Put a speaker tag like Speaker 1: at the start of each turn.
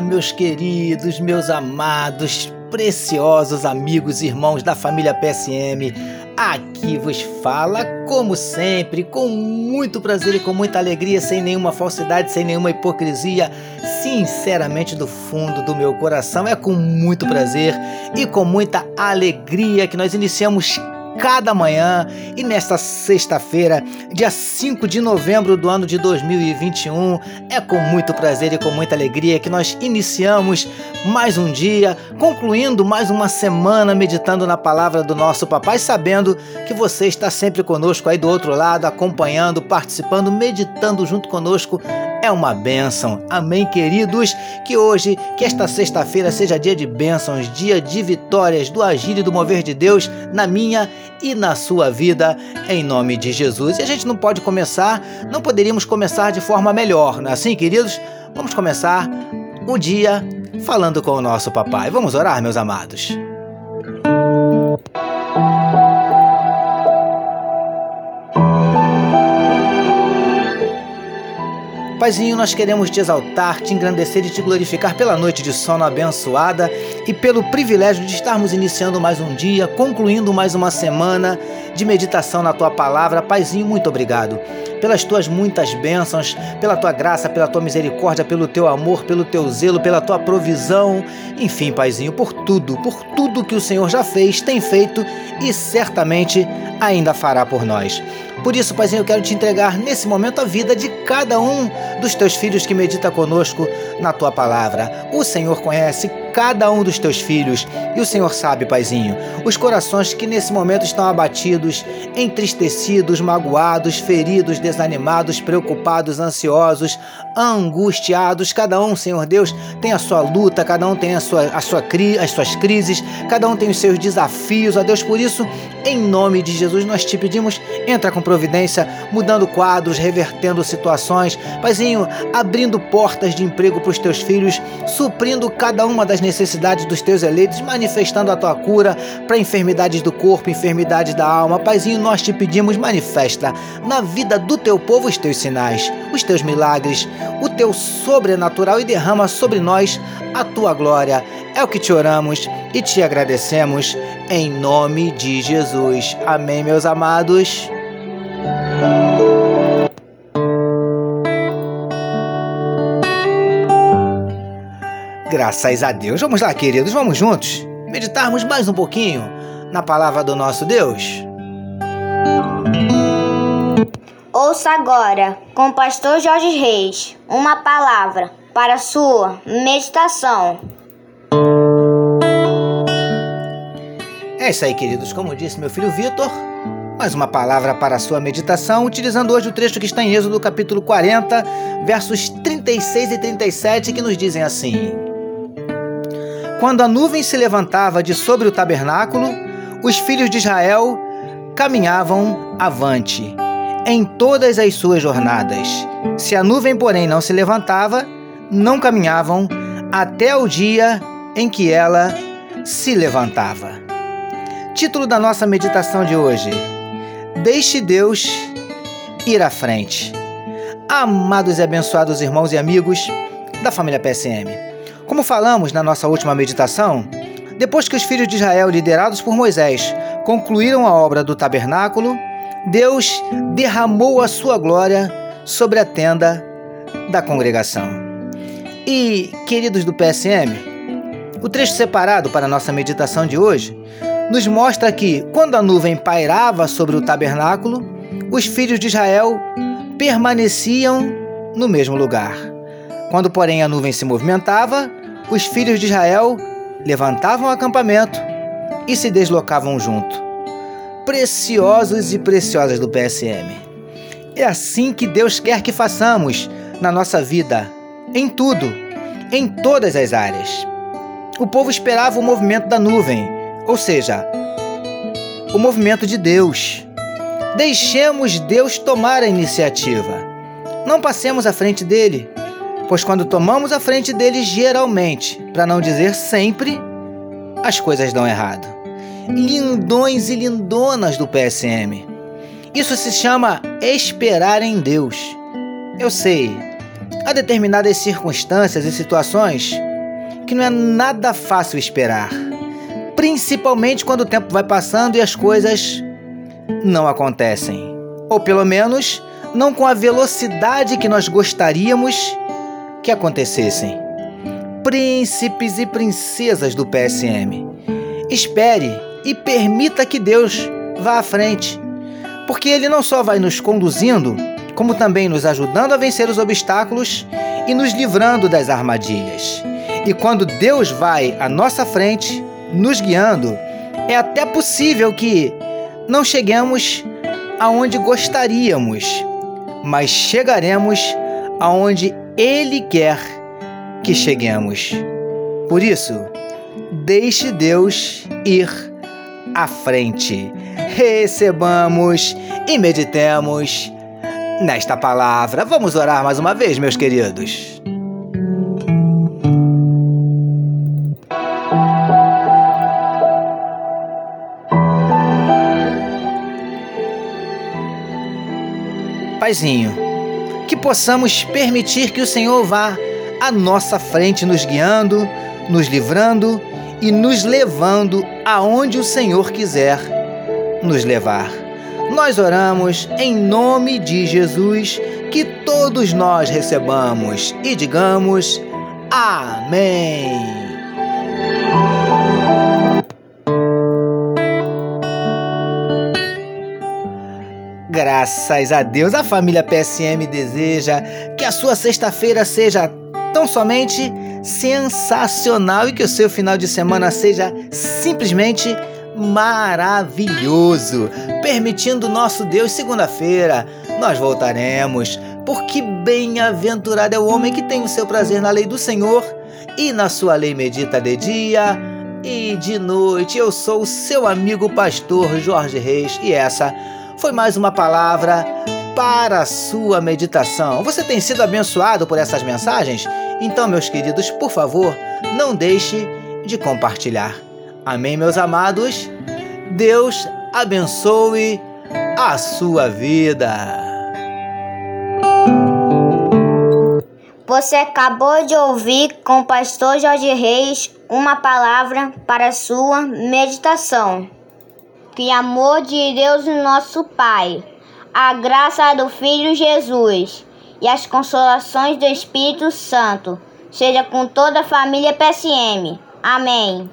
Speaker 1: meus queridos, meus amados, preciosos amigos e irmãos da família PSM. Aqui vos fala, como sempre, com muito prazer e com muita alegria, sem nenhuma falsidade, sem nenhuma hipocrisia, sinceramente do fundo do meu coração. É com muito prazer e com muita alegria que nós iniciamos cada manhã e nesta sexta-feira, dia 5 de novembro do ano de 2021, é com muito prazer e com muita alegria que nós iniciamos mais um dia, concluindo mais uma semana meditando na palavra do nosso papai, sabendo que você está sempre conosco aí do outro lado, acompanhando, participando, meditando junto conosco. É uma bênção. Amém, queridos? Que hoje, que esta sexta-feira seja dia de bênçãos, dia de vitórias, do agir e do mover de Deus na minha e na sua vida, em nome de Jesus. E a gente não pode começar, não poderíamos começar de forma melhor, não é assim, queridos? Vamos começar o dia falando com o nosso papai. Vamos orar, meus amados. Paizinho, nós queremos te exaltar, te engrandecer e te glorificar pela noite de sono abençoada e pelo privilégio de estarmos iniciando mais um dia, concluindo mais uma semana de meditação na tua palavra. Paizinho, muito obrigado pelas tuas muitas bênçãos, pela tua graça, pela tua misericórdia, pelo teu amor, pelo teu zelo, pela tua provisão. Enfim, Paizinho, por tudo, por tudo que o Senhor já fez, tem feito e certamente ainda fará por nós. Por isso, Paizinho, eu quero te entregar nesse momento a vida de cada um dos teus filhos que medita conosco na tua palavra. O Senhor conhece cada um dos teus filhos e o Senhor sabe, Paizinho, os corações que nesse momento estão abatidos, entristecidos, magoados, feridos, desanimados, preocupados, ansiosos, angustiados. Cada um, Senhor Deus, tem a sua luta, cada um tem a sua, a sua, as suas crises, cada um tem os seus desafios, ó Deus. Por isso, em nome de Jesus, nós te pedimos, entra com providência, mudando quadros, revertendo situações, Paizinho, abrindo portas de emprego para os teus filhos, suprindo cada uma das necessidades dos teus eleitos, manifestando a tua cura para enfermidades do corpo, enfermidades da alma. Paizinho, nós te pedimos, manifesta na vida do teu povo os teus sinais, os teus milagres, o teu sobrenatural e derrama sobre nós a tua glória. É o que te oramos e te agradecemos em nome de Jesus. Amém, meus amados. Graças a Deus. Vamos lá, queridos, vamos juntos meditarmos mais um pouquinho na palavra do nosso Deus.
Speaker 2: Ouça agora, com o pastor Jorge Reis, uma palavra para a sua meditação.
Speaker 1: É isso aí, queridos. Como disse meu filho Vitor, mais uma palavra para a sua meditação, utilizando hoje o trecho que está em Êxodo capítulo 40, versos 36 e 37, que nos dizem assim: Quando a nuvem se levantava de sobre o tabernáculo, os filhos de Israel caminhavam avante em todas as suas jornadas. Se a nuvem, porém, não se levantava, não caminhavam até o dia em que ela se levantava. Título da nossa meditação de hoje: Deixe Deus ir à frente. Amados e abençoados irmãos e amigos da família PSM. Como falamos na nossa última meditação, depois que os filhos de Israel, liderados por Moisés, concluíram a obra do tabernáculo, Deus derramou a sua glória sobre a tenda da congregação. E, queridos do PSM, o trecho separado para a nossa meditação de hoje nos mostra que, quando a nuvem pairava sobre o tabernáculo, os filhos de Israel permaneciam no mesmo lugar. Quando, porém, a nuvem se movimentava, os filhos de Israel levantavam o acampamento e se deslocavam junto. Preciosos e preciosas do PSM. É assim que Deus quer que façamos na nossa vida, em tudo, em todas as áreas. O povo esperava o movimento da nuvem ou seja, o movimento de Deus. Deixemos Deus tomar a iniciativa. Não passemos à frente dele, pois quando tomamos à frente dele, geralmente, para não dizer sempre, as coisas dão errado. Lindões e lindonas do PSM. Isso se chama esperar em Deus. Eu sei, há determinadas circunstâncias e situações que não é nada fácil esperar, principalmente quando o tempo vai passando e as coisas não acontecem, ou pelo menos não com a velocidade que nós gostaríamos que acontecessem. Príncipes e princesas do PSM, espere e permita que Deus vá à frente, porque Ele não só vai nos conduzindo, como também nos ajudando a vencer os obstáculos e nos livrando das armadilhas. E quando Deus vai à nossa frente, nos guiando, é até possível que não cheguemos aonde gostaríamos, mas chegaremos aonde Ele quer que cheguemos. Por isso, deixe Deus ir à frente. Recebamos e meditemos nesta palavra. Vamos orar mais uma vez, meus queridos. Paizinho, que possamos permitir que o Senhor vá à nossa frente, nos guiando, nos livrando e nos levando aonde o Senhor quiser nos levar. Nós oramos em nome de Jesus, que todos nós recebamos e digamos Amém. Graças a Deus, a família PSM deseja que a sua sexta-feira seja tão somente sensacional e que o seu final de semana seja simplesmente maravilhoso. Permitindo nosso Deus, segunda-feira nós voltaremos, porque bem-aventurado é o homem que tem o seu prazer na lei do Senhor e na sua lei medita de dia e de noite. Eu sou o seu amigo pastor Jorge Reis e essa foi mais uma palavra para a sua meditação. Você tem sido abençoado por essas mensagens? Então, meus queridos, por favor, não deixe de compartilhar. Amém, meus amados? Deus abençoe a sua vida.
Speaker 2: Você acabou de ouvir com o pastor Jorge Reis uma palavra para a sua meditação. Que amor de Deus, nosso Pai, a graça do Filho Jesus e as consolações do Espírito Santo seja com toda a família PSM. Amém.